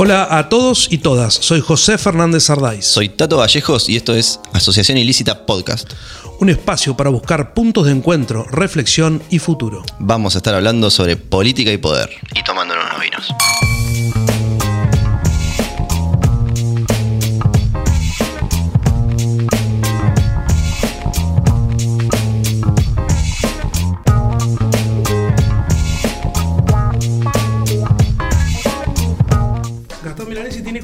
Hola a todos y todas, soy José Fernández Ardáiz. Soy Tato Vallejos y esto es Asociación Ilícita Podcast. Un espacio para buscar puntos de encuentro, reflexión y futuro. Vamos a estar hablando sobre política y poder. Y tomándonos unos vinos.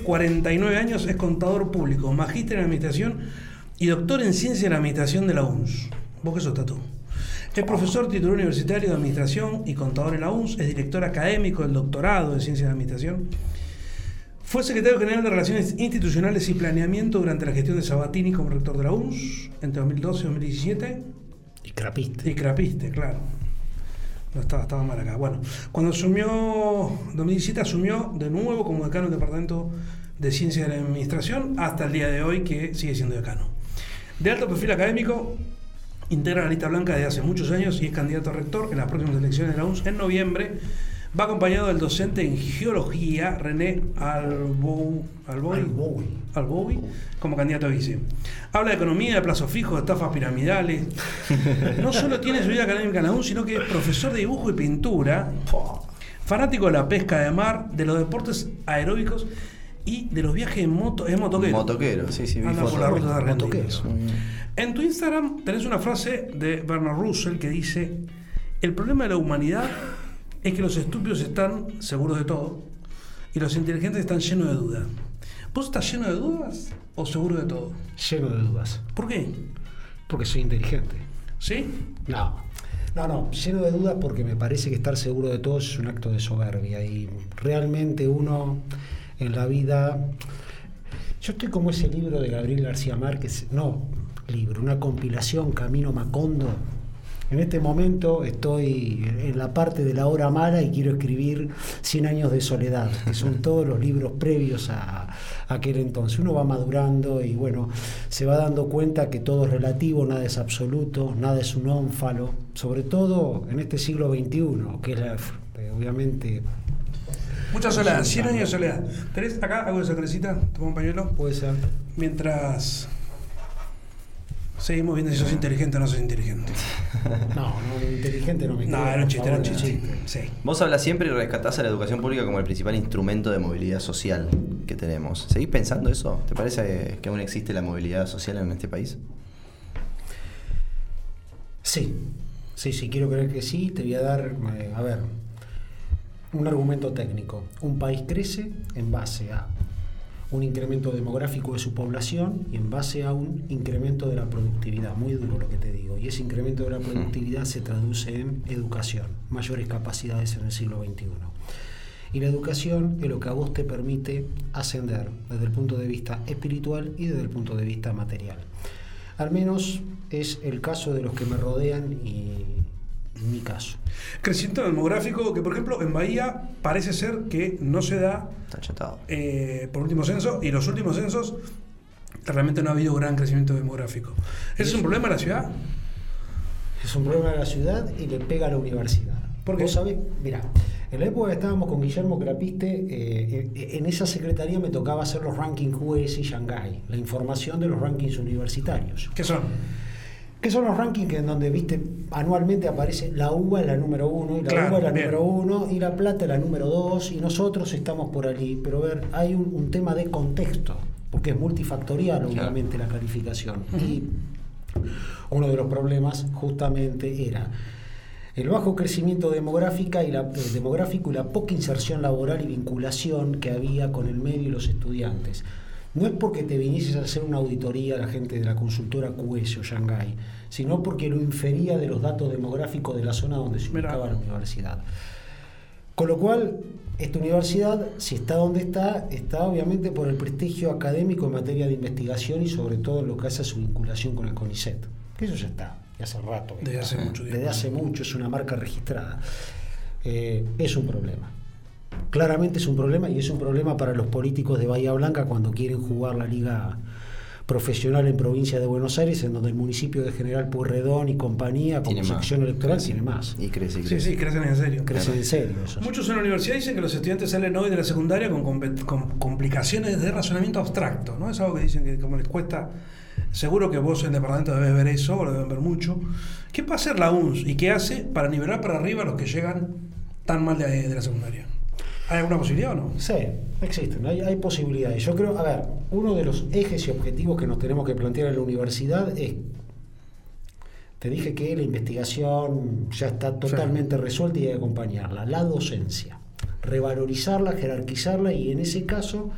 49 años, es contador público, magíster en administración y doctor en ciencia de la administración de la UNS. ¿Vos qué sos, Tato? Es profesor titular universitario de administración y contador en la UNS, es director académico del doctorado en ciencia de administración. Fue secretario general de Relaciones Institucionales y Planeamiento durante la gestión de Sabatini como rector de la UNS entre 2012 y 2017. Y crapiste. Y crapiste, claro. No estaba, estaba mal acá. Bueno, cuando asumió, 2017 asumió de nuevo como decano del Departamento de Ciencia de la Administración hasta el día de hoy que sigue siendo decano. De alto perfil académico, integra la lista blanca desde hace muchos años y es candidato a rector en las próximas elecciones de la UNS en noviembre. Va acompañado del docente en geología René Albou. Alboui, como candidato a vice. Habla de economía, de plazos fijos, de estafas piramidales. No solo tiene su vida académica en la UNS, sino que es profesor de dibujo y pintura, fanático de la pesca de mar, de los deportes aeróbicos y de los viajes en moto. Es motoquero. Motoquero, sí, sí, Anda por fotos. las rutas argentinas. Motoquero. En tu Instagram tenés una frase de Bernard Russell que dice: El problema de la humanidad es que los estúpidos están seguros de todo y los inteligentes están llenos de dudas. ¿Vos estás lleno de dudas o seguro de todo? Lleno de dudas. ¿Por qué? Porque soy inteligente. ¿Sí? No. No, no, lleno de dudas porque me parece que estar seguro de todo es un acto de soberbia y realmente uno en la vida... Yo estoy como ese libro de Gabriel García Márquez, no libro, una compilación Camino Macondo. En este momento estoy en la parte de la hora mala y quiero escribir 100 años de soledad, que son todos los libros previos a, a aquel entonces. Uno va madurando y bueno, se va dando cuenta que todo es relativo, nada es absoluto, nada es un ónfalo, sobre todo en este siglo XXI, que es la- obviamente Mucha soledad, 100 años de soledad. ¿Tenés acá algo de sacrecita? Toma un pañuelo. puede ser. Mientras seguimos viendo si sos inteligente o no sos inteligente. No, no, inteligente no me No, era un chiste, era un chiste. Sí. Vos hablas siempre y rescatás a la educación pública como el principal instrumento de movilidad social que tenemos. ¿Seguís pensando eso? ¿Te parece que aún existe la movilidad social en este país? Sí, sí, sí, quiero creer que sí. Te voy a dar, eh, a ver, un argumento técnico. Un país crece en base a un incremento demográfico de su población y en base a un incremento de la productividad. Muy duro lo que te digo. Y ese incremento de la productividad se traduce en educación, mayores capacidades en el siglo XXI. Y la educación es lo que a vos te permite ascender desde el punto de vista espiritual y desde el punto de vista material. Al menos es el caso de los que me rodean y mi caso. Crecimiento demográfico que, por ejemplo, en Bahía parece ser que no se da Está eh, por último censo y los últimos censos realmente no ha habido gran crecimiento demográfico. ¿Ese es un problema de la ciudad? Es un problema de la ciudad y le pega a la universidad. ¿Por qué? Vos sabés, mira, en la época que estábamos con Guillermo Crapiste, eh, eh, en esa secretaría me tocaba hacer los rankings US y Shanghai, la información de los rankings universitarios. ¿Qué son? Que son los rankings en donde, viste, anualmente aparece la uva es la número uno, y la Claro, uva es la bien. número uno, y la plata es la número dos, y nosotros estamos por allí. Pero a ver, hay un, un tema de contexto, porque es multifactorial, obviamente, la calificación. Y uno de los problemas justamente era el bajo crecimiento demográfica y la, eh, demográfico y la poca inserción laboral y vinculación que había con el medio y los estudiantes. No es porque te vinieses a hacer una auditoría a la gente de la consultora QS o Shanghai, sino porque lo infería de los datos demográficos de la zona donde se ubicaba la universidad. Con lo cual, esta universidad, si está donde está, está obviamente por el prestigio académico en materia de investigación y sobre todo en lo que hace a su vinculación con el CONICET. Que eso ya está, de hace rato. Desde hace mucho tiempo. Desde hace mucho, es una marca registrada. Eh, es un problema. Claramente es un problema y es un problema para los políticos de Bahía Blanca cuando quieren jugar la liga profesional en provincia de Buenos Aires, en donde el municipio de General Pueyrredón y compañía, como Tiene más. sección electoral, tiene más. Y crece, y Sí, crece. sí, crecen en serio. Crece en serio eso. Muchos en la universidad dicen que los estudiantes salen hoy de la secundaria con, con complicaciones de razonamiento abstracto, ¿no? Es algo que dicen que como les cuesta. Seguro que vos en el departamento debes ver eso, o lo deben ver mucho. ¿Qué puede hacer la UNS y qué hace para nivelar para arriba a los que llegan tan mal de, de la secundaria? ¿Hay alguna posibilidad o no? Sí, existen, hay, hay posibilidades. Yo creo, a ver, uno de los ejes y objetivos que nos tenemos que plantear en la universidad es, te dije que la investigación ya está totalmente resuelta y hay que acompañarla, la docencia, revalorizarla, jerarquizarla y en ese caso,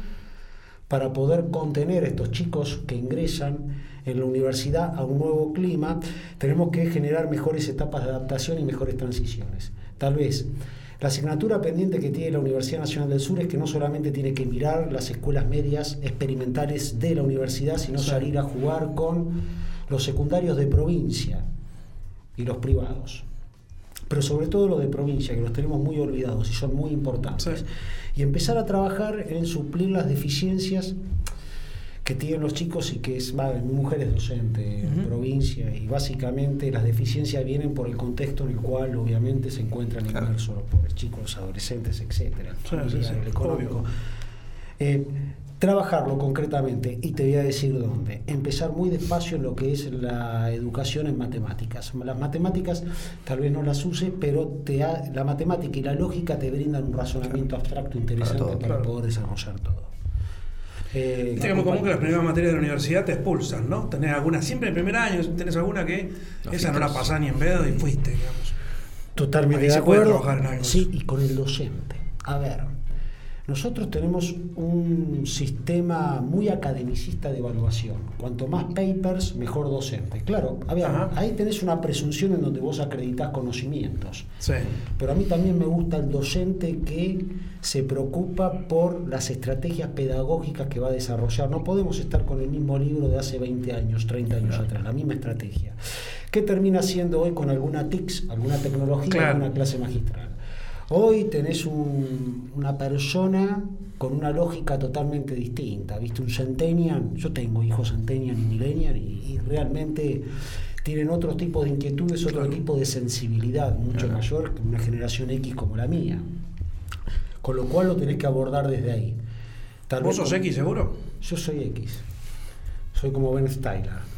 para poder contener a estos chicos que ingresan en la universidad a un nuevo clima, tenemos que generar mejores etapas de adaptación y mejores transiciones. Tal vez la asignatura pendiente que tiene la Universidad Nacional del Sur es que no solamente tiene que mirar las escuelas medias experimentales de la universidad, sino Sí. salir a jugar con los secundarios de provincia y los privados. Pero sobre todo los de provincia, que los tenemos muy olvidados y son muy importantes. Sí. Y empezar a trabajar en suplir las deficiencias que tienen los chicos y que es, va, mi mujer es docente en provincia y básicamente las deficiencias vienen por el contexto en el cual obviamente se encuentran Claro. inmersos los pobres chicos, los adolescentes, etcétera, el Sí, familiar, sí, sí, el económico. Eh, trabajarlo concretamente y te voy a decir dónde. Empezar muy despacio en lo que es la educación en matemáticas. Las matemáticas tal vez no las use, pero te ha- la matemática y la lógica te brindan un razonamiento abstracto interesante Para para, todo, claro. poder desarrollar todo. Eh, es muy común que las primeras materias de la universidad te expulsan, ¿no? Tenés alguna, siempre en primer año, tenés alguna que Los esa no la pasás ni en pedo y fuiste, digamos. Totalmente Ahí de se puede acuerdo. trabajar en algo. Sí, y con el docente. A ver, nosotros tenemos un sistema muy academicista de evaluación. Cuanto más papers, mejor docente. Claro, a ver, Ajá. ahí tenés una presunción en donde vos acreditas conocimientos. Sí. Pero a mí también me gusta el docente que se preocupa por las estrategias pedagógicas que va a desarrollar. No podemos estar con el mismo libro de hace 20 años, 30 años atrás, la misma estrategia. ¿Qué termina siendo hoy con alguna TICS, alguna tecnología, Claro. alguna clase magistral? Hoy tenés un- una persona con una lógica totalmente distinta, ¿viste? Un centennial, yo tengo hijos centennial y millennial y, y realmente tienen otro tipo de inquietudes, otro Claro. tipo de sensibilidad mucho Claro. mayor que una generación X como la mía. Con lo cual lo tenés que abordar desde ahí. Tal ¿Vos sos X seguro? Yo soy X. Soy como Ben Styler.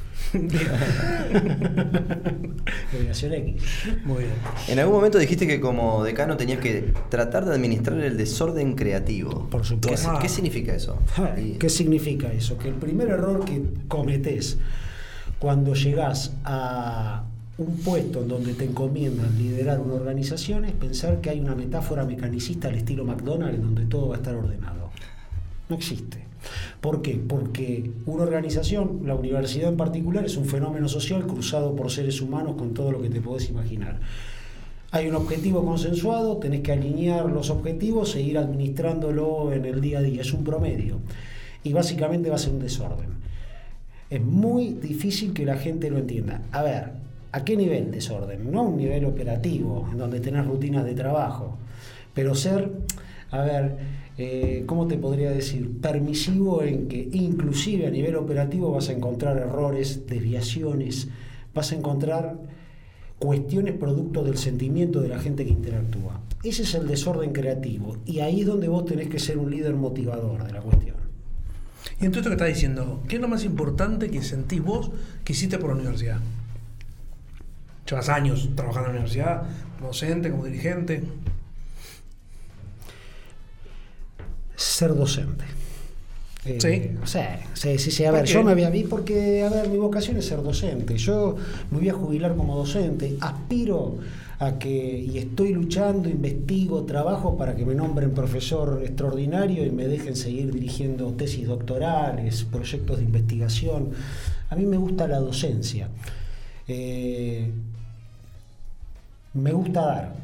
X. Muy bien. En algún momento dijiste que como decano tenías que tratar de administrar el desorden creativo. Por supuesto. ¿Qué, qué significa eso? Y- ¿Qué significa eso? Que el primer error que cometés cuando llegás a un puesto en donde te encomiendan liderar una organización es pensar que hay una metáfora mecanicista al estilo McDonald's en donde todo va a estar ordenado. No existe. ¿Por qué? Porque una organización, la universidad en particular, es un fenómeno social cruzado por seres humanos con todo lo que te podés imaginar. Hay un objetivo consensuado, tenés que alinear los objetivos e ir administrándolo en el día a día. Es un promedio. Y básicamente va a ser un desorden. Es muy difícil que la gente lo entienda. A ver, ¿a qué nivel desorden? No a un nivel operativo, en donde tenés rutinas de trabajo, pero ser, a ver, eh, ¿cómo te podría decir? Permisivo en que inclusive a nivel operativo vas a encontrar errores, desviaciones, vas a encontrar cuestiones producto del sentimiento de la gente que interactúa. Ese es el desorden creativo y ahí es donde vos tenés que ser un líder motivador de la cuestión. Y en todo esto que estás diciendo, ¿qué es lo más importante que sentís vos que hiciste por la universidad? Llevas años trabajando en la universidad, como docente, como dirigente. Ser docente. Eh, Sí. Sí, sí, sí. A ¿Por ver, qué? yo me voy a vi porque, a ver, mi vocación es ser docente. Yo me voy a jubilar como docente. Aspiro a que, y estoy luchando, investigo, trabajo para que me nombren profesor extraordinario y me dejen seguir dirigiendo tesis doctorales, proyectos de investigación. A mí me gusta la docencia. Eh, me gusta dar,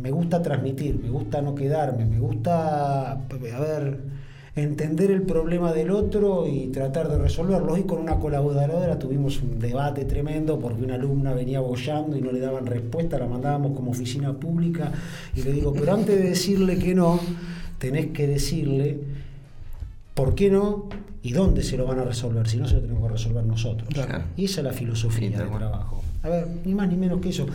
me- gusta transmitir, me gusta no quedarme, me gusta, a ver, entender el problema del otro y tratar de resolverlo. Hoy con una colaboradora tuvimos un debate tremendo porque una alumna venía bollando y no le daban respuesta, la mandábamos como oficina pública y le digo, pero antes de decirle que no, tenés que decirle por qué no ¿Y dónde se lo van a resolver? Si no, se lo tenemos que resolver nosotros. Claro. Y esa es la filosofía Sí, del trabajo. A ver, ni más ni menos que eso.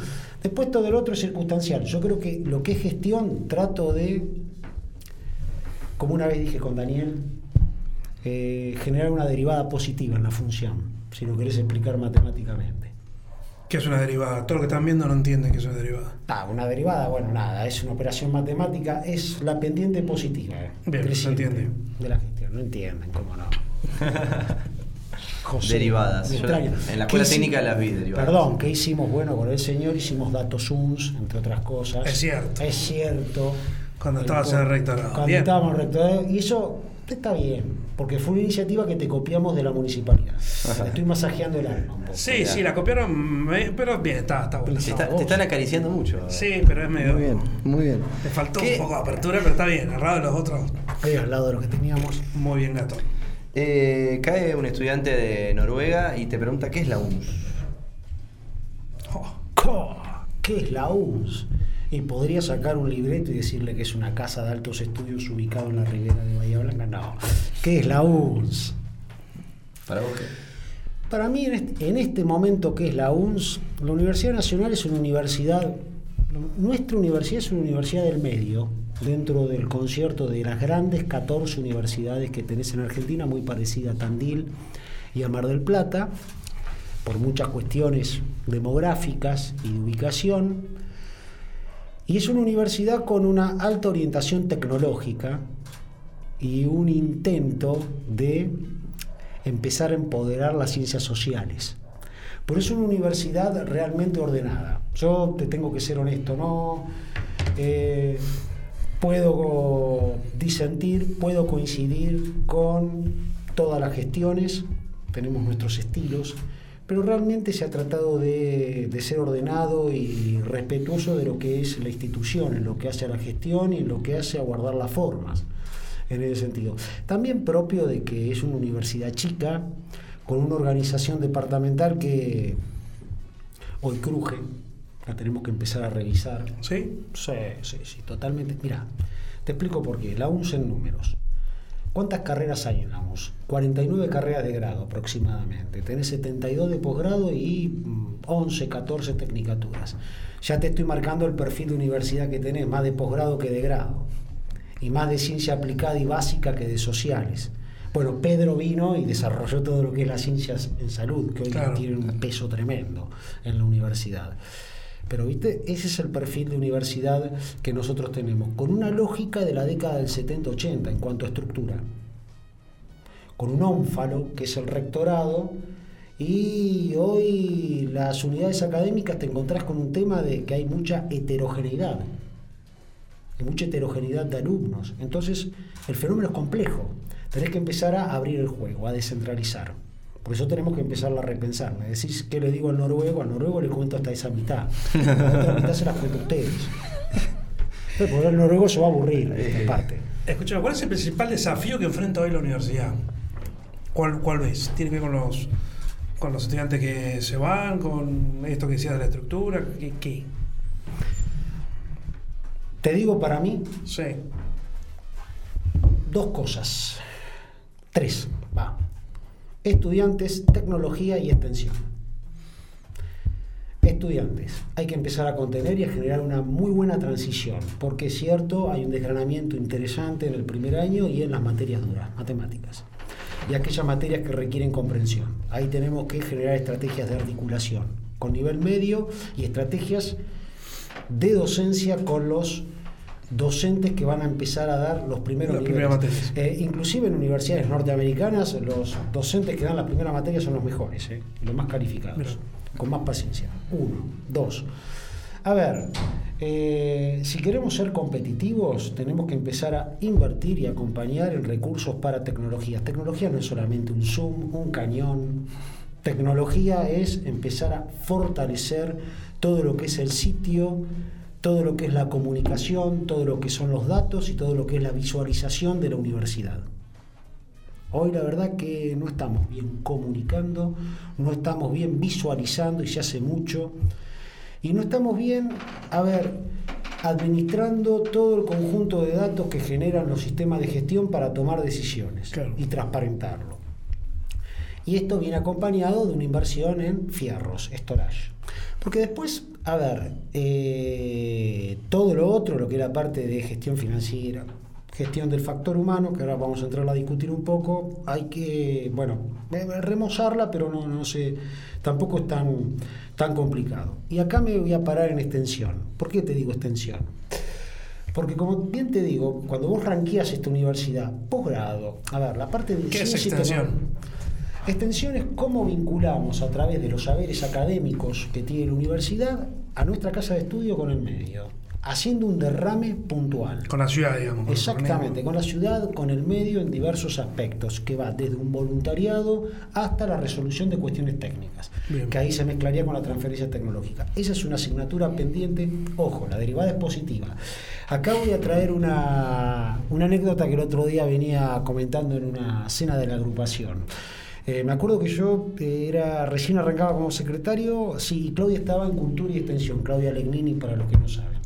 Después todo el otro es circunstancial. Yo creo que lo que es gestión, trato de, como una vez dije con Daniel, eh, generar una derivada positiva en la función, si lo querés explicar matemáticamente. ¿Qué es una derivada? Todo lo que están viendo no entienden que es una derivada. Ah, una derivada, bueno, nada, es una operación matemática, es la pendiente positiva. eh, Bien, se creciente entiende. De la gestión, no entienden, cómo no. José, Derivadas. Yo en la ¿Qué escuela técnica las vi derivadas. Perdón, ¿qué hicimos? Bueno, con el señor hicimos datos UNS, entre otras cosas. Es cierto. Es cierto. Cuando estabas en el rectorado. Cuando Bien. estábamos en el rectorado. Y eso está bien, porque fue una iniciativa que te copiamos de la municipalidad. Te estoy masajeando el alma un poco. Sí, sí, la copiaron, pero bien, está, está bueno. Te, está- te están acariciando mucho. Sí, pero es medio. Muy bien, muy bien. Le faltó ¿Qué? un poco de apertura, pero está bien. Al lado de los otros, Ahí al lado de lo que teníamos. muy bien gato. Eh, cae un estudiante de Noruega y te pregunta qué es la UNS. Oh, ¿Qué es la UNS? Y podría sacar un libreto y decirle que es una casa de altos estudios ubicada en la ribera de Bahía Blanca. No. ¿Qué es la UNS? Para vos qué? Para mí, en este, en este momento que es la UNS, la Universidad Nacional es una universidad, nuestra universidad es una universidad del medio, dentro del concierto de las grandes 14 universidades que tenés en Argentina, muy parecida a Tandil y a Mar del Plata, por muchas cuestiones demográficas y de ubicación. Y es una universidad con una alta orientación tecnológica y un intento de empezar a empoderar las ciencias sociales. Por eso es una universidad realmente ordenada. Yo te tengo que ser honesto, no eh, puedo disentir, puedo coincidir con todas las gestiones, tenemos nuestros estilos, pero realmente se ha tratado de, de ser ordenado y respetuoso de lo que es la institución, en lo que hace a la gestión y en lo que hace a guardar las formas en ese sentido. También propio de que es una universidad chica, con una organización departamental que hoy cruje, la tenemos que empezar a revisar. ¿Sí? Sí, sí, sí, totalmente. Mira, te explico por qué. La UNS en números. ¿Cuántas carreras hay en la UNS? 49 carreras de grado aproximadamente. Tenés 72 de posgrado y mm, 11, 14 tecnicaturas. Ya te estoy marcando el perfil de universidad que tenés, más de posgrado que de grado. Y más de ciencia aplicada y básica que de sociales. Bueno, Pedro vino y desarrolló todo lo que es las ciencias en salud, que hoy Claro. tienen un peso tremendo en la universidad. Pero, ¿viste? Ese es el perfil de universidad que nosotros tenemos, con una lógica de la década del 70-80 en cuanto a estructura. Con un ónfalo, que es el rectorado, y hoy las unidades académicas te encontrás con un tema de que hay mucha heterogeneidad, mucha heterogeneidad de alumnos. Entonces, el fenómeno es complejo. Tenés que empezar a abrir el juego, a descentralizar. Por eso tenemos que empezar a repensar. Me decís, ¿qué le digo al noruego? Al noruego le cuento hasta esa mitad. La otra mitad se las cuento a ustedes. Pero por el noruego se va a aburrir esta parte. Escúchame, ¿cuál es el principal desafío que enfrenta hoy la universidad? ¿Cuál, cuál ves? ¿Tiene que ver con los, con los estudiantes que se van, con esto que decías de la estructura? ¿Qué? qué? Te digo para mí Sí. dos cosas. Tres. Estudiantes, tecnología y extensión. Estudiantes, hay que empezar a contener y a generar una muy buena transición, porque es cierto, hay un desgranamiento interesante en el primer año y en las materias duras, matemáticas, y aquellas materias que requieren comprensión. Ahí tenemos que generar estrategias de articulación con nivel medio y estrategias de docencia con los docentes que van a empezar a dar los primeros Las niveles. primeras materias. Eh, inclusive en universidades norteamericanas, los docentes que dan la primera materia son los mejores, eh, los más calificados, Mira. con más paciencia. Uno, dos. A ver, eh, si queremos ser competitivos, tenemos que empezar a invertir y acompañar en recursos para tecnologías. Tecnología no es solamente un Zoom, un cañón. Tecnología es empezar a fortalecer todo lo que es el sitio, todo lo que es la comunicación, todo lo que son los datos y todo lo que es la visualización de la universidad. Hoy la verdad que no estamos bien comunicando, no estamos bien visualizando y se hace mucho. Y no estamos bien, a ver, administrando todo el conjunto de datos que generan los sistemas de gestión para tomar decisiones Claro. y transparentarlo. Y esto viene acompañado de una inversión en fierros, storage. Porque después, a ver, eh, todo lo otro, lo que era parte de gestión financiera, gestión del factor humano, que ahora vamos a entrar a discutir un poco, hay que, bueno, eh, remozarla, pero no, no sé, tampoco es tan, tan complicado. Y acá me voy a parar en extensión. ¿Por qué te digo extensión? Porque como bien te digo, cuando vos ranqueas esta universidad, posgrado, a ver, la parte de ¿Qué es extensión? tecnología- Extensión es cómo vinculamos a través de los saberes académicos que tiene la universidad a nuestra casa de estudio con el medio, haciendo un derrame puntual. Con la ciudad, digamos. Exactamente, con la ciudad, con el medio en diversos aspectos, que va desde un voluntariado hasta la resolución de cuestiones técnicas, Bien. que ahí se mezclaría con la transferencia tecnológica. Esa es una asignatura pendiente, ojo, la derivada es positiva. Acá voy a traer una, una anécdota que el otro día venía comentando en una cena de la agrupación. Eh, me acuerdo que yo eh, era recién arrancaba como secretario, sí, y Claudia estaba en Cultura y Extensión, Claudia Legnini para los que no saben.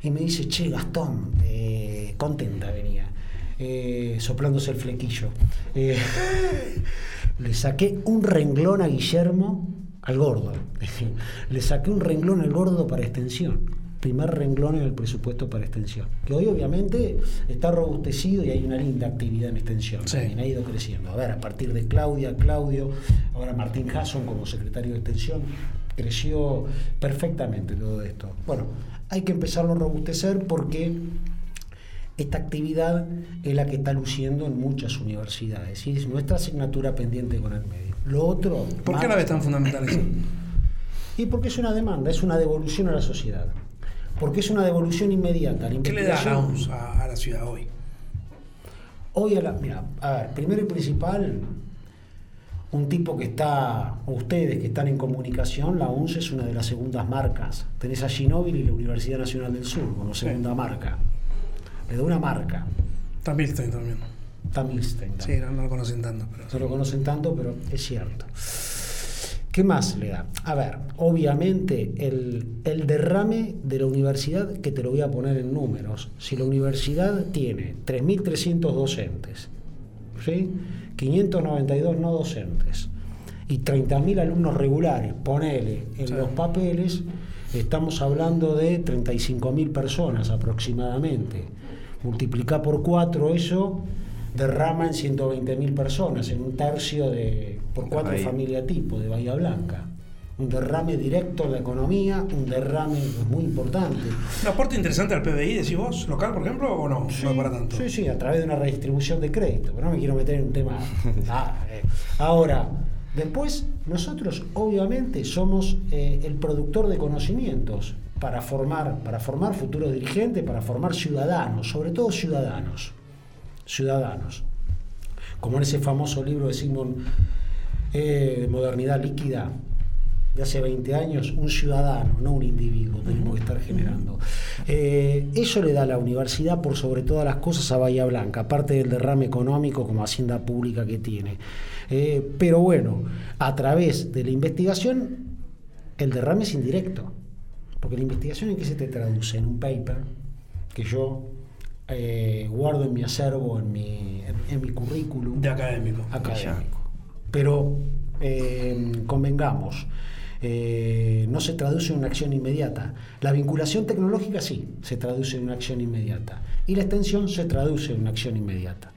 Y me dice, che, Gastón, eh, contenta venía, soplándose el flequillo. Le saqué un renglón a Guillermo, al gordo. le saqué un renglón al gordo para extensión. Primer renglón en el presupuesto para extensión. Que hoy obviamente está robustecido y hay una linda actividad en extensión. Sí. También ha ido creciendo. A ver, a partir de Claudia, Claudio, ahora Martín Hasson como secretario de extensión, creció perfectamente todo esto. Bueno, hay que empezarlo a robustecer porque esta actividad es la que está luciendo en muchas universidades y es nuestra asignatura pendiente con el medio. Lo otro... ¿Por qué la ves tan fundamental eso? Y porque es una demanda, es una devolución a la sociedad. Porque es una devolución inmediata. La ¿Qué le da la UNS a, a la ciudad hoy? Hoy a la. Mira, a ver, primero y principal, un tipo que está, ustedes que están en comunicación, la UNS es una de las segundas marcas. Tenés a Ginóbili y la Universidad Nacional del Sur como Sí. segunda marca. Le da una marca. Está Milstein también. Está Milstein Sí, también. no, no lo conocen tanto. Pero No lo conocen tanto, pero es cierto. ¿Qué más le da? A ver, obviamente el, el derrame de la universidad, que te lo voy a poner en números. Si la universidad tiene 3.300 docentes, ¿sí? 592 no docentes y 30.000 alumnos regulares, ponele en Sí. los papeles, estamos hablando de 35.000 personas aproximadamente. Multiplica por 4 eso, derrama en 120.000 personas, en un tercio de, por cuatro Ahí. familia tipo de Bahía Blanca. Un derrame directo en la economía, un derrame muy importante. ¿Un aporte interesante al PBI, decís vos, local, por ejemplo, o no? no para tanto. Sí, sí, a través de una redistribución de crédito, pero no me quiero meter en un tema. Ah, eh. Ahora, después, nosotros obviamente somos eh, el productor de conocimientos para formar, para formar futuros dirigentes, para formar ciudadanos, sobre todo ciudadanos. Ciudadanos. Como en ese famoso libro de Sigmund eh, Modernidad Líquida, de hace 20 años, un ciudadano, no un individuo, tenemos que estar generando. Eh, eso le da a la universidad, por sobre todas las cosas, a Bahía Blanca, aparte del derrame económico como hacienda pública que tiene. Eh, pero bueno, a través de la investigación, el derrame es indirecto. Porque la investigación en qué se te traduce? En un paper que yo eh, guardo en mi acervo, en mi, en, en mi currículum De académico. académico. Pero eh, convengamos, eh, no se traduce en una acción inmediata. La vinculación tecnológica sí, se traduce en una acción inmediata. Y la extensión se traduce en una acción inmediata.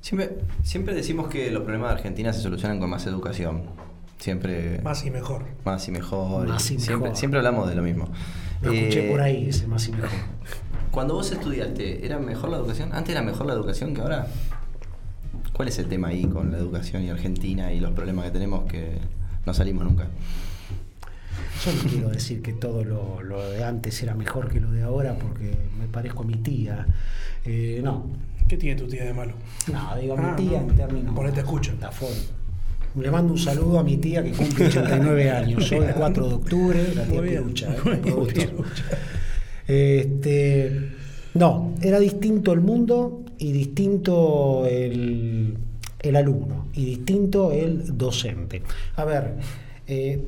Siempre, siempre decimos que los problemas de Argentina se solucionan con más educación. Siempre Más y mejor. más y mejor. Más y siempre, mejor. siempre hablamos de lo mismo. Lo escuché Eh, por ahí, ese más y mejor. Cuando vos estudiaste, ¿era mejor la educación? ¿Antes era mejor la educación que ahora? ¿Cuál es el tema ahí con la educación y Argentina y los problemas que tenemos que no salimos nunca? Yo no quiero decir que todo lo, lo de antes era mejor que lo de ahora porque me parezco a mi tía. Eh, no, ¿Qué tiene tu tía de malo? no, digo Ah, mi tía no. en términos. Por ahí te escucho. Le mando un saludo a mi tía que cumple 89 años. Hoy, 4 de octubre, la tía. ¿eh? Pirucha. Este, no, era distinto el mundo y distinto el, el alumno y distinto el docente. A ver, eh,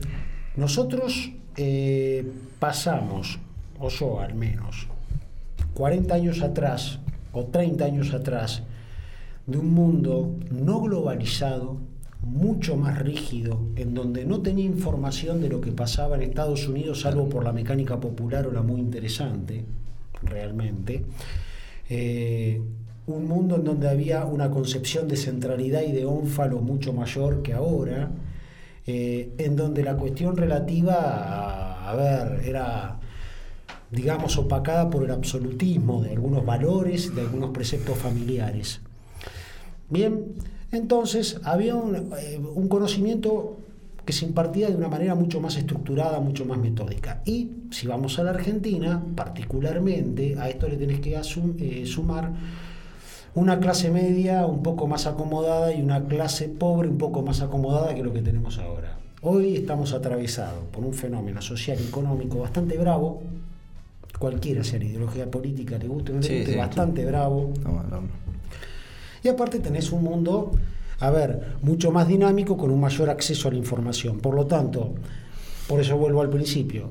nosotros eh, pasamos, o yo al menos, 40 años atrás o 30 años atrás, de un mundo no globalizado, mucho más rígido, en donde no tenía información de lo que pasaba en Estados Unidos, salvo por la mecánica popular o la muy interesante, realmente. Eh, un mundo en donde había una concepción de centralidad y de ónfalo mucho mayor que ahora, eh, en donde la cuestión relativa a, ver, era digamos, opacada por el absolutismo de algunos valores, de algunos preceptos familiares. Bien, entonces había un, eh, un, conocimiento que se impartía de una manera mucho más estructurada, mucho más metódica. Y si vamos a la Argentina, particularmente, a esto le tenés que asum, eh, sumar una clase media un poco más acomodada y una clase pobre un poco más acomodada que lo que tenemos ahora. Hoy estamos atravesados por un fenómeno social y económico bastante bravo, cualquiera sea la ideología política, le guste o no le guste, sí, bastante sí. bravo. No, no, no. Y aparte tenés un mundo, a ver, mucho más dinámico con un mayor acceso a la información. Por lo tanto, por eso vuelvo al principio,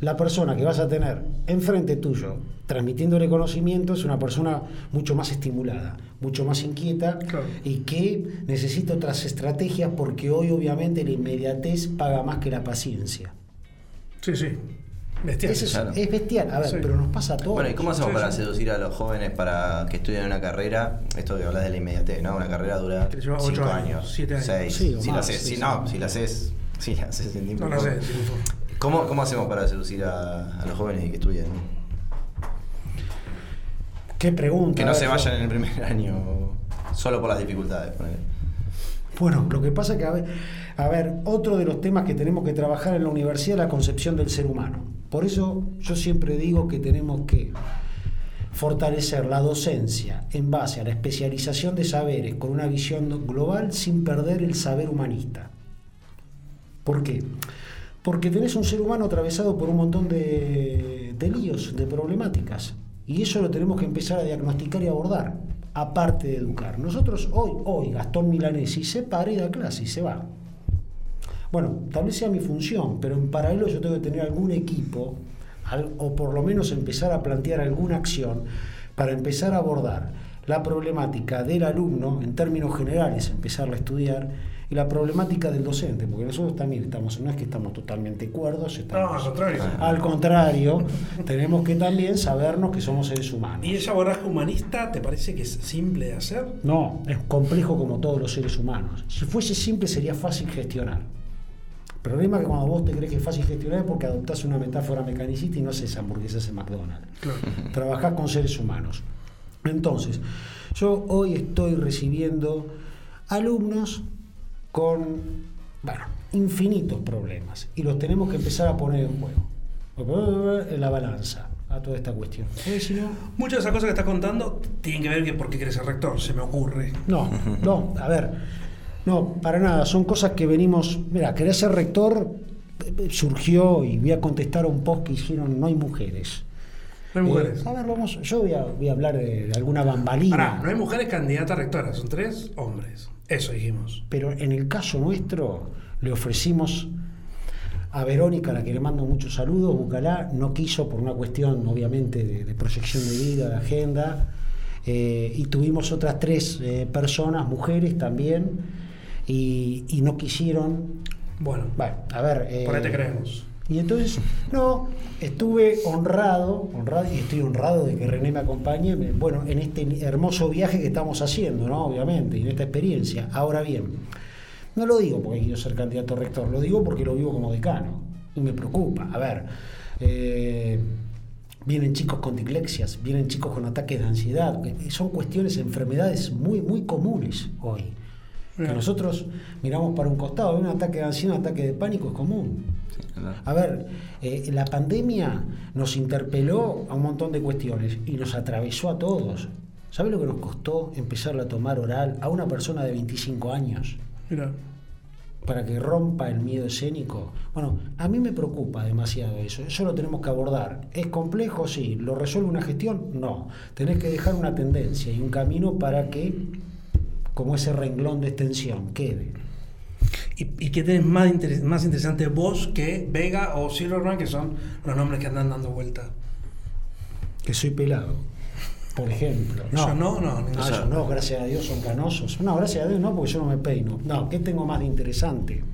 la persona que vas a tener enfrente tuyo transmitiéndole conocimiento es una persona mucho más estimulada, mucho más inquieta claro. y que necesita otras estrategias porque hoy obviamente la inmediatez paga más que la paciencia. Sí, sí. Bestial. Es, claro. es, bestial, a ver, sí. pero nos pasa a todos. Bueno, ¿y cómo hacemos sí, para sí. seducir a los jóvenes para que estudien una carrera? Esto que hablas de la inmediatez, ¿no? Una carrera dura 5 años, 7 años, 6. si la haces, si no, si la haces, si la haces en tiempo. No la sé, ¿Cómo, ¿Cómo hacemos para seducir a, a los jóvenes y que estudien? ¿Qué pregunta? Que no se vayan en el primer año solo por las dificultades. Ponele. Bueno, lo que pasa es que, a ver, a ver, otro de los temas que tenemos que trabajar en la universidad es la concepción del ser humano. Por eso yo siempre digo que tenemos que fortalecer la docencia en base a la especialización de saberes con una visión global sin perder el saber humanista. ¿Por qué? Porque tenés un ser humano atravesado por un montón de, líos, de problemáticas. Y eso lo tenemos que empezar a diagnosticar y abordar, aparte de educar. Nosotros hoy, hoy, Gastón Milanesi se para y da clase y se va. Bueno, tal vez sea mi función, pero en paralelo yo tengo que tener algún equipo, o por lo menos empezar a plantear alguna acción para empezar a abordar la problemática del alumno, en términos generales, empezarla a estudiar, y la problemática del docente, porque nosotros también estamos, no es que estamos totalmente cuerdos, estamos, no, al contrario. Al contrario, tenemos que también sabernos que somos seres humanos. ¿Y ese abordaje humanista te parece que es simple de hacer? No, es complejo como todos los seres humanos. Si fuese simple sería fácil gestionar. El problema es que cuando vos te crees que es fácil gestionar es porque adoptás una metáfora mecanicista y no haces hamburguesas en McDonald's. Claro. Trabajás con seres humanos. Entonces, yo hoy estoy recibiendo alumnos con, bueno, infinitos problemas y los tenemos que empezar a poner en juego. En la balanza a toda esta cuestión. Si no... Muchas de esas cosas que estás contando tienen que ver que por qué querés ser rector, se me ocurre. No, no, a ver no, para nada, son cosas que venimos. Mira, querer ser rector surgió y voy a contestar a un post que hicieron No hay mujeres. No hay mujeres. Eh, a ver, vamos, yo voy a, voy a hablar de, de, alguna bambalina. Pará, no hay mujeres candidatas a rectoras, son tres hombres. Eso dijimos. Pero en el caso nuestro, le ofrecimos a Verónica, a la que le mando muchos saludos, Bucalá, no quiso por una cuestión, obviamente, de, de proyección de vida, de agenda. Eh, y tuvimos otras tres eh, personas, mujeres también y, y no quisieron. Bueno, bueno, a ver. Eh, por ahí te creemos. Y entonces, no, estuve honrado, honrado, y estoy honrado de que René me acompañe, bueno, en este hermoso viaje que estamos haciendo, ¿no? Obviamente, y en esta experiencia. Ahora bien, no lo digo porque quiero ser candidato a rector, lo digo porque lo vivo como decano, y me preocupa. A ver, eh, vienen chicos con diglexias, vienen chicos con ataques de ansiedad, son cuestiones, enfermedades muy, muy comunes hoy. Que nosotros miramos para un costado, un ataque de ansiedad, un ataque de pánico es común. Sí, claro. A ver, eh, la pandemia nos interpeló a un montón de cuestiones y nos atravesó a todos. ¿Sabe lo que nos costó empezar a tomar oral a una persona de 25 años? Mira. Para que rompa el miedo escénico. Bueno, a mí me preocupa demasiado eso. Eso lo tenemos que abordar. ¿Es complejo? Sí. ¿Lo resuelve una gestión? No. Tenés que dejar una tendencia y un camino para que como ese renglón de extensión quede. ¿Y, y qué tenés más, interes más interesante vos que Vega o Silverman, que son los nombres que andan dando vuelta? Que soy pelado. Por ejemplo. Yo no, no, No, no. yo no, gracias a Dios son canosos. No, gracias a Dios no, porque yo no me peino. No, ¿qué tengo más de interesante?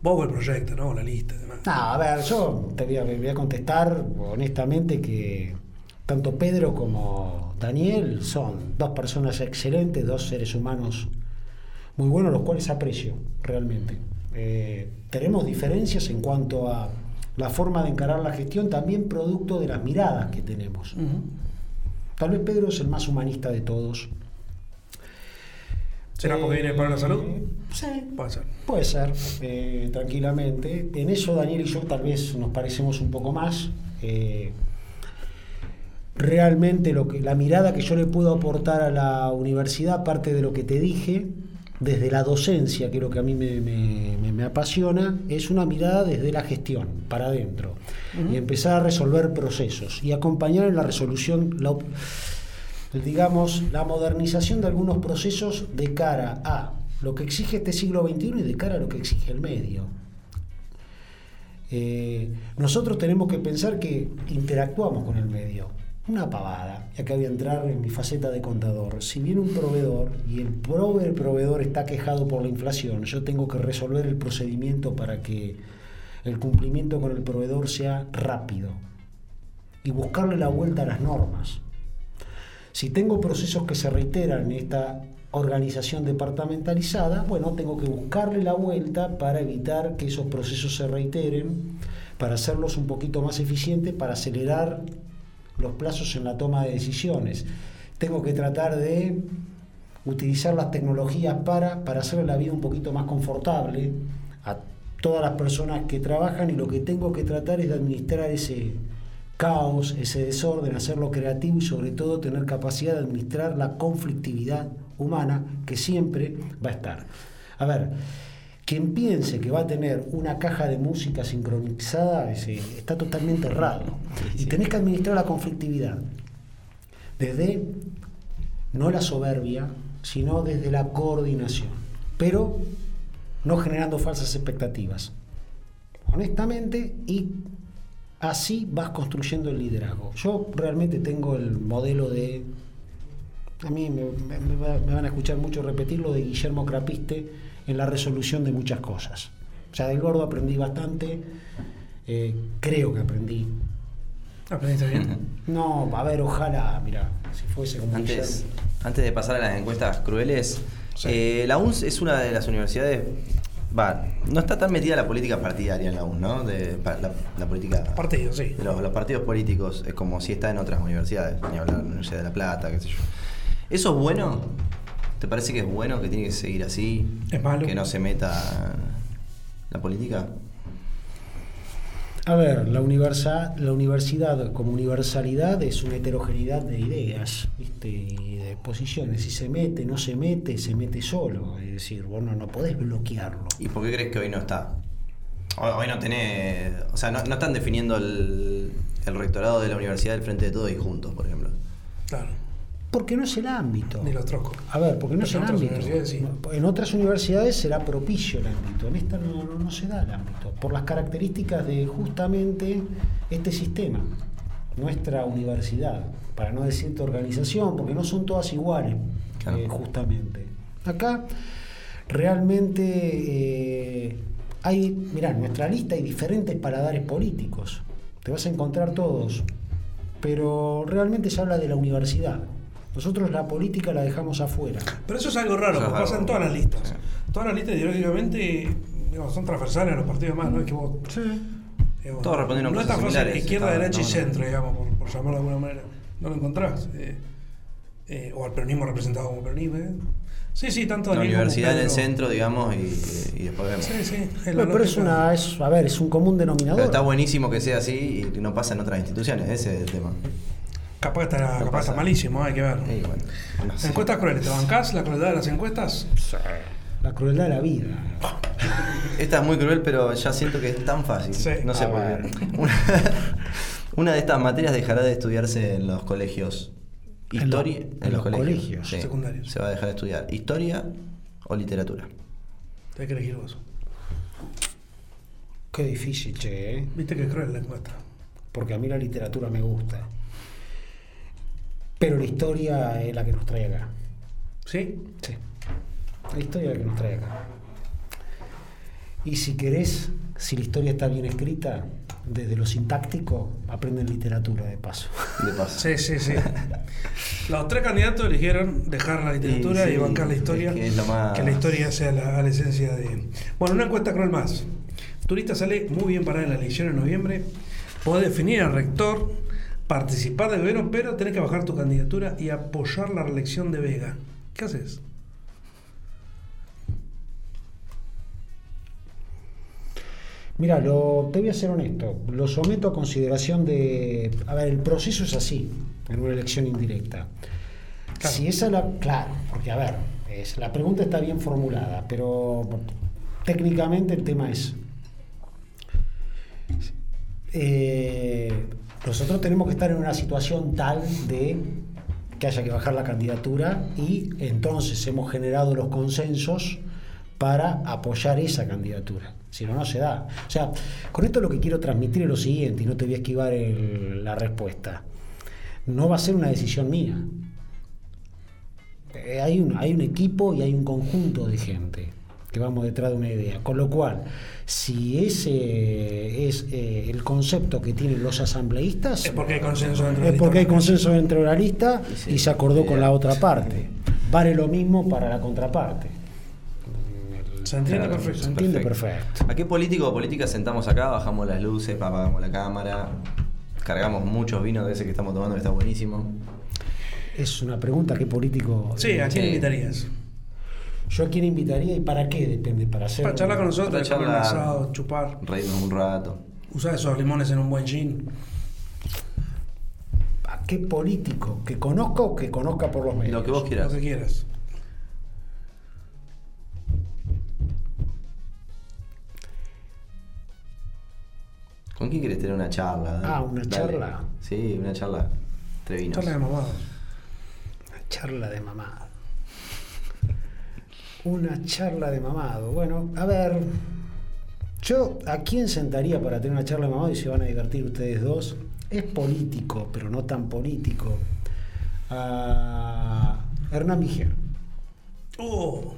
Vos el proyecto, ¿no? La lista demás. No, a ver, yo te voy a, voy a contestar honestamente que tanto Pedro como Daniel son dos personas excelentes, dos seres humanos muy buenos, los cuales aprecio realmente. Eh, tenemos diferencias en cuanto a la forma de encarar la gestión, también producto de las miradas que tenemos. Tal vez Pedro es el más humanista de todos. ¿Será porque viene para la salud? Sí, Puede ser. Puede ser, eh, tranquilamente. En eso Daniel y yo tal vez nos parecemos un poco más. Realmente lo que, la mirada que yo le puedo aportar a la universidad, aparte de lo que te dije, desde la docencia, que es lo que a mí me, me- me- me apasiona, es una mirada desde la gestión, para adentro. Y empezar a resolver procesos y acompañar en la resolución, la digamos, la modernización de algunos procesos de cara a lo que exige este siglo XXI y de cara a lo que exige el medio. Eh, nosotros tenemos que pensar que interactuamos con el medio. Una pavada, y acá voy a entrar en mi faceta de contador. Si viene un proveedor y el prove- el proveedor está quejado por la inflación, yo tengo que resolver el procedimiento para que el cumplimiento con el proveedor sea rápido y buscarle la vuelta a las normas. Si tengo procesos que se reiteran en esta organización departamentalizada, bueno, tengo que buscarle la vuelta para evitar que esos procesos se reiteren, para hacerlos un poquito más eficientes, para acelerar los plazos en la toma de decisiones. Tengo que tratar de utilizar las tecnologías para, para hacerle la vida un poquito más confortable a todas las personas que trabajan y lo que tengo que tratar es de administrar ese caos, ese desorden, hacerlo creativo y sobre todo tener capacidad de administrar la conflictividad humana que siempre va a estar. A ver, quien piense que va a tener una caja de música sincronizada está totalmente errado. Y tenés que administrar la conflictividad desde no la soberbia, sino desde la coordinación, pero no generando falsas expectativas. Honestamente, y así vas construyendo el liderazgo. Yo realmente tengo el modelo de... A mí me, me van a escuchar mucho repetirlo de Guillermo Crapiste en la resolución de muchas cosas. O sea, del gordo aprendí bastante, eh, creo que aprendí. ¿Aprendiste bien? No, a ver, ojalá, mira, si fuese como Antes, antes de pasar a las encuestas crueles, Sí. eh, la UNS es una de las universidades. Va, no está tan metida la política partidaria en la UNS, ¿no? De, la, la política. Partido, sí. de los, los partidos políticos, es como si está en otras universidades, ni hablar de la Universidad de La Plata, qué sé yo. ¿Eso es bueno? ¿Te parece que es bueno, que tiene que seguir así? Es malo. ¿Que no se meta la política? A ver, la, universa- la universidad como universalidad es una heterogeneidad de ideas ¿viste? y de posiciones. Si se mete, no se mete, se mete solo. Es decir, bueno, no podés bloquearlo. ¿Y por qué crees que hoy no está? Hoy, hoy no tenés. O sea, no, no están definiendo el, el rectorado de la universidad del frente de todos y juntos, por ejemplo. Claro. Porque no es el ámbito. Ni los troscos. A ver, porque no Pero es el ámbito. sí. En otras universidades será propicio el ámbito, en esta no, no- no se da el ámbito, por las características de justamente este sistema, nuestra universidad, para no decirte organización, porque no son todas iguales, Claro. eh, justamente. Acá realmente eh, hay, mirá, en nuestra lista hay diferentes paladares políticos, te vas a encontrar todos, pero realmente se habla de la universidad. Nosotros la política la dejamos afuera. Pero eso es algo raro, porque pasa en todas las listas. sí. Todas las listas ideológicamente digamos, son transversales a los partidos más, no es que vos. digamos, Todos respondieron No es tan cosas fácil similares, izquierda, derecha y ¿no? centro, digamos, por, por llamarlo de alguna manera. No lo encontrás. eh, eh, o al peronismo representado como peronismo. eh. Sí, sí, tanto La Daniel como universidad en el centro, digamos, y, y después vemos. Sí, sí. la pero es una, es, a ver, es un común denominador. Pero está buenísimo que sea así y que no pasa en otras instituciones, ese es el tema. Capaz que está, No capaz pasa. está malísimo, hay que ver. Bueno. Encuestas crueles, ¿te bancás la crueldad de las encuestas? La crueldad de la vida. Esta es muy cruel, pero ya siento que es tan fácil. Sí. No sé A por qué. Una, una de estas materias dejará de estudiarse en los colegios. En Historia. lo- en los colegios secundarios. Se va a dejar de estudiar. ¿Historia o literatura? Hay que elegir vos. Qué difícil, che, ¿eh? Viste que es cruel la encuesta. porque a mí la literatura me gusta. Pero la historia es la que nos trae acá. ¿Sí? Sí. La historia es la que nos trae acá. Y si querés, si la historia está bien escrita, desde lo sintáctico, aprenden literatura de paso. De paso. Sí, sí, sí. Los tres candidatos eligieron dejar la literatura Y y, sí, bancar la historia. es que es lo más- la historia sea la, la esencia de. Bueno, una encuesta cruel más. Turista sale muy bien para en la elección en noviembre. Podés definir al rector, participar de gobierno, pero tenés que bajar tu candidatura y apoyar la reelección de Vega. ¿Qué haces? Mira, lo, te voy a ser honesto, lo someto a consideración de... A ver, el proceso es así, en una elección indirecta. Claro. Si esa la... Claro, porque a ver, es, la pregunta está bien formulada, pero técnicamente el tema es... eh, nosotros tenemos que estar en una situación tal de que haya que bajar la candidatura y entonces hemos generado los consensos para apoyar esa candidatura. Si no, no se da. O sea, con esto lo que quiero transmitir es lo siguiente, y no te voy a esquivar la respuesta. No va a ser una decisión mía. Eh, hay, un, hay un equipo y hay un conjunto de gente que vamos detrás de una idea. Con lo cual, si ese es eh, el concepto que tienen los asambleístas, Es porque hay consenso dentro de es la porque hay lista. consenso dentro de la lista Y sí, y se acordó con la otra parte. Vale lo mismo para la contraparte. Se entiende Claro, perfecto. Se entiende perfecto. ¿A qué político o política sentamos acá? Bajamos las luces, apagamos la cámara, cargamos muchos vinos de ese que estamos tomando que está buenísimo. Es una pregunta, ¿qué político? Sí, ¿a quién invitarías? ¿Yo a quién invitaría y para qué? Depende, para hacer... Para charlar con nosotros, Para comer un charlar. asado, chupar, Reírnos un rato. usar esos limones en un buen gin. ¿A qué político? ¿Que conozca o que conozca por los medios? Lo que vos Lo quieras. que quieras. ¿Con quién quieres tener una charla? Dale. Ah, una Dale. charla. Sí, una charla. Entre vinos. Charla de mamados. Una charla de mamado. Una charla de mamado. Bueno, a ver. Yo, ¿a quién sentaría para tener una charla de mamado y se van a divertir ustedes dos? Es político, pero no tan político. A Hernán Viger. Oh,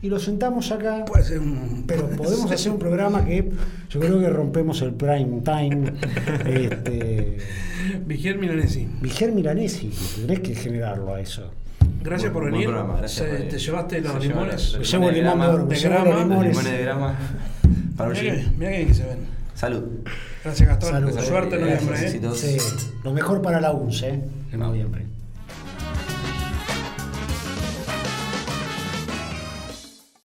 Y lo sentamos acá. puede ser un. Pero podemos hacer un programa que yo creo que rompemos el prime time. Este, Vigier Milanesi. Viger Milanesi, tenés que generarlo a eso. Gracias por venir. programa, gracias Se- por venir. te llevaste los Se lleva limones. los Llevo limones de limón de grama, de grama, Los limones. limones de grama. Para un Mira que, mira que bien que se ven. Salud. Gracias, Gastón. Salud. Suerte en noviembre. ¿eh? Sí, lo mejor para la UNCE ¿eh? en noviembre.